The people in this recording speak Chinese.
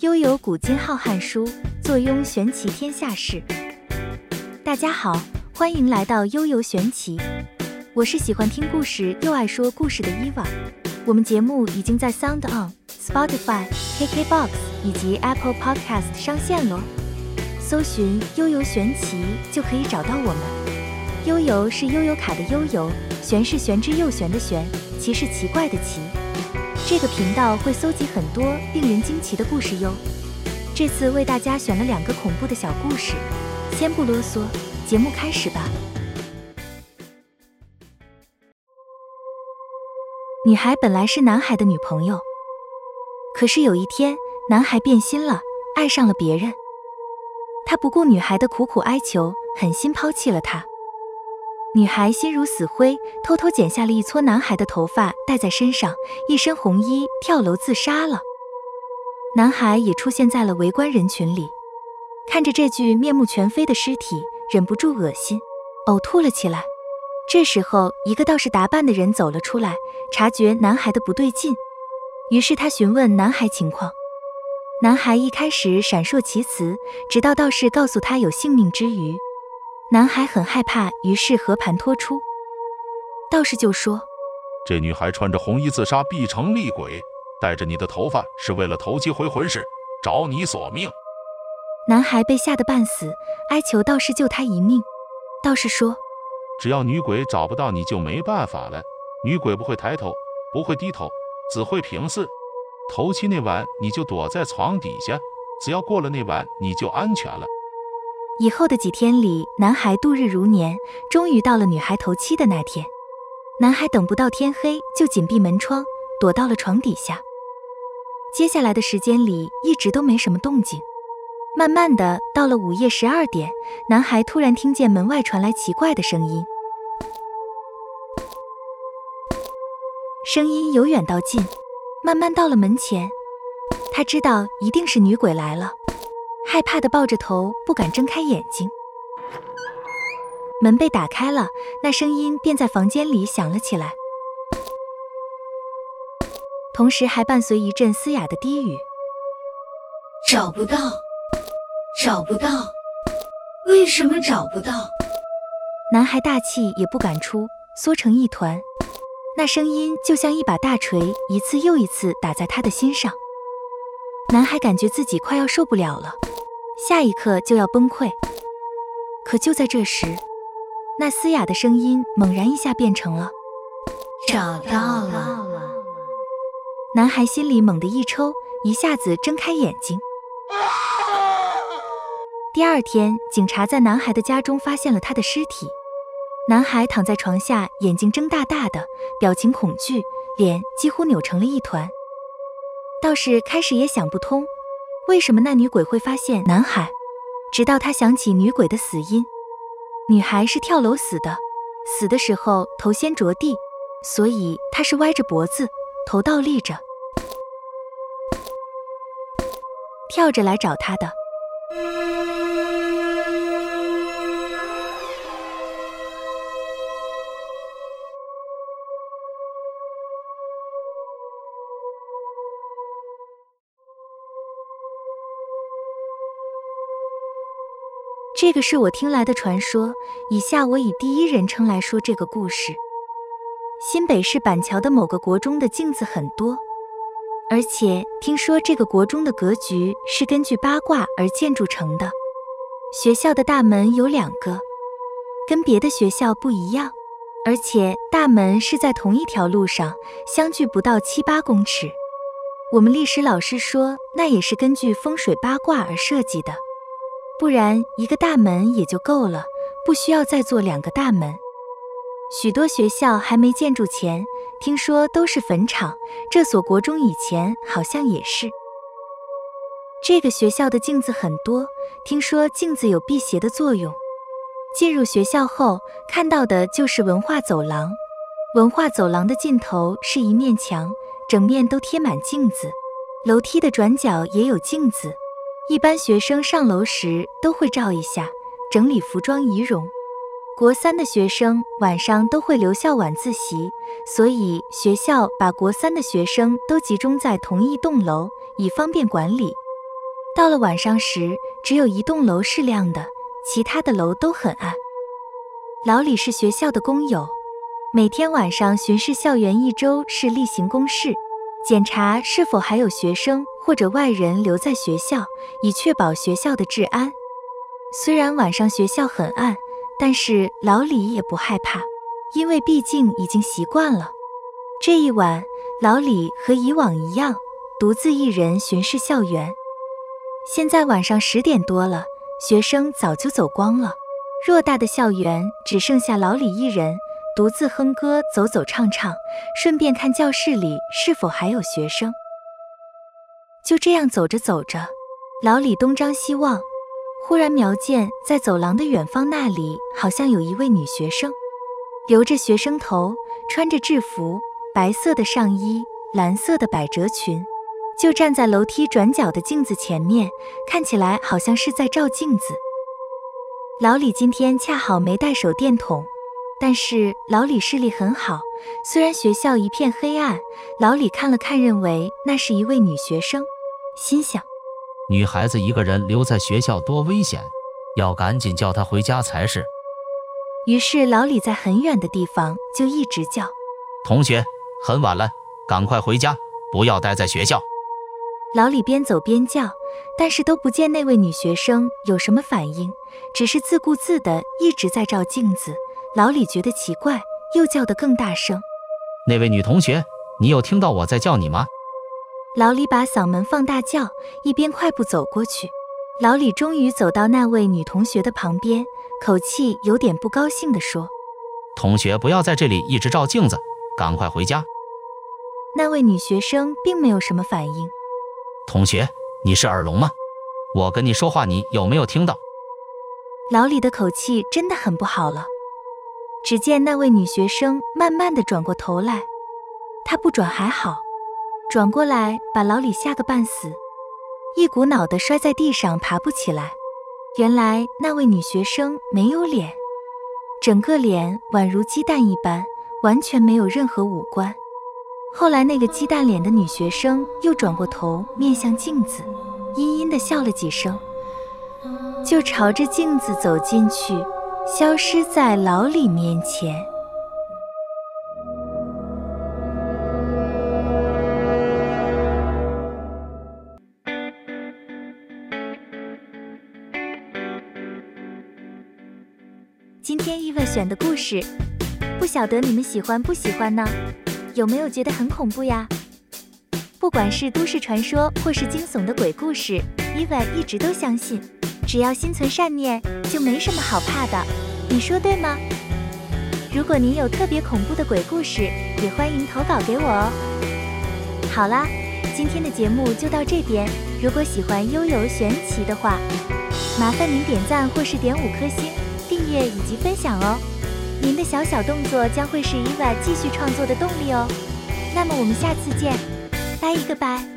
悠游古今浩瀚书，坐拥玄奇天下事。大家好，欢迎来到悠游玄奇，我是喜欢听故事又爱说故事的伊娃。我们节目已经在 Sound On、Spotify、KKBox 以及 Apple Podcast 上线喽，搜寻悠游玄奇就可以找到我们。悠游是悠游卡的悠游，玄是玄之又玄的玄，奇是奇怪的奇。这个频道会搜集很多令人惊奇的故事哟。这次为大家选了两个恐怖的小故事，先不啰嗦，节目开始吧。女孩本来是男孩的女朋友，可是有一天，男孩变心了，爱上了别人。他不顾女孩的苦苦哀求，狠心抛弃了她。女孩心如死灰，偷偷剪下了一撮男孩的头发戴在身上，一身红衣跳楼自杀了。男孩也出现在了围观人群里，看着这具面目全非的尸体，忍不住恶心，呕吐了起来。这时候，一个道士打扮的人走了出来，察觉男孩的不对劲，于是他询问男孩情况。男孩一开始闪烁其词，直到道士告诉他有性命之余。男孩很害怕，于是和盘托出。道士就说：“这女孩穿着红衣自杀，必成厉鬼；带着你的头发，是为了投机回魂时，找你索命。”男孩被吓得半死，哀求道士救他一命。道士说：“只要女鬼找不到你，就没办法了。女鬼不会抬头，不会低头，只会平视。头七那晚，你就躲在床底下，只要过了那晚，你就安全了。”以后的几天里，男孩度日如年。终于到了女孩头七的那天，男孩等不到天黑，就紧闭门窗，躲到了床底下。接下来的时间里，一直都没什么动静。慢慢的，到了午夜十二点，男孩突然听见门外传来奇怪的声音，声音由远到近，慢慢到了门前。他知道一定是女鬼来了。害怕的抱着头，不敢睁开眼睛。门被打开了，那声音便在房间里响了起来，同时还伴随一阵嘶哑的低语：“找不到，找不到，为什么找不到？”男孩大气也不敢出，缩成一团。那声音就像一把大锤，一次又一次打在他的心上。男孩感觉自己快要受不了了。下一刻就要崩溃，可就在这时，那嘶哑的声音猛然一下变成了“找到了”。男孩心里猛地一抽，一下子睁开眼睛。第二天，警察在男孩的家中发现了他的尸体。男孩躺在床下，眼睛睁大大的，表情恐惧，脸几乎扭成了一团。道士开始也想不通。为什么那女鬼会发现男孩？直到他想起女鬼的死因，女孩是跳楼死的，死的时候头先着地，所以她是歪着脖子，头倒立着，跳着来找他的。这个是我听来的传说，以下我以第一人称来说这个故事。新北市板桥的某个国中的镜子很多，而且听说这个国中的格局是根据八卦而建筑成的。学校的大门有两个，跟别的学校不一样，而且大门是在同一条路上，相距不到七八公尺。我们历史老师说，那也是根据风水八卦而设计的。不然，一个大门也就够了，不需要再做两个大门。许多学校还没建筑前，听说都是坟场。这所国中以前好像也是。这个学校的镜子很多，听说镜子有辟邪的作用。进入学校后，看到的就是文化走廊。文化走廊的尽头是一面墙，整面都贴满镜子，楼梯的转角也有镜子。一般学生上楼时都会照一下，整理服装仪容。国三的学生晚上都会留校晚自习，所以学校把国三的学生都集中在同一栋楼，以方便管理。到了晚上时，只有一栋楼是亮的，其他的楼都很暗。老李是学校的工友，每天晚上巡视校园一周是例行公事，检查是否还有学生或者外人留在学校，以确保学校的治安。虽然晚上学校很暗，但是老李也不害怕，因为毕竟已经习惯了。这一晚，老李和以往一样，独自一人巡视校园。现在晚上十点多了，学生早就走光了。偌大的校园只剩下老李一人，独自哼歌，走走唱唱，顺便看教室里是否还有学生。就这样走着走着，老李东张西望，忽然瞄见在走廊的远方那里，好像有一位女学生，留着学生头，穿着制服，白色的上衣，蓝色的百褶裙，就站在楼梯转角的镜子前面，看起来好像是在照镜子。老李今天恰好没带手电筒，但是老李视力很好。虽然学校一片黑暗，老李看了看，认为那是一位女学生，心想：女孩子一个人留在学校多危险，要赶紧叫她回家才是。于是老李在很远的地方就一直叫：“同学，很晚了，赶快回家，不要待在学校。”老李边走边叫，但是都不见那位女学生有什么反应，只是自顾自的一直在照镜子。老李觉得奇怪，又叫得更大声：“那位女同学，你有听到我在叫你吗？”老李把嗓门放大叫，一边快步走过去。老李终于走到那位女同学的旁边，口气有点不高兴地说：“同学，不要在这里一直照镜子，赶快回家。”那位女学生并没有什么反应。同学，你是耳聋吗？我跟你说话，你有没有听到？老李的口气真的很不好了。只见那位女学生慢慢的转过头来，她不转还好，转过来把老李吓个半死，一股脑的摔在地上，爬不起来。原来那位女学生没有脸，整个脸宛如鸡蛋一般，完全没有任何五官。后来，那个鸡蛋脸的女学生又转过头，面向镜子，阴阴的笑了几声，就朝着镜子走进去，消失在老李面前。今天伊娃选的故事，不晓得你们喜欢不喜欢呢？有没有觉得很恐怖呀？不管是都市传说或是惊悚的鬼故事，伊娃一直都相信，只要心存善念，就没什么好怕的。你说对吗？如果您有特别恐怖的鬼故事，也欢迎投稿给我哦。好啦，今天的节目就到这边。如果喜欢悠悠玄奇的话，麻烦您点赞或是点五颗星、订阅以及分享哦。您的小小动作将会是伊娃继续创作的动力哦。那么我们下次见，拜一个拜。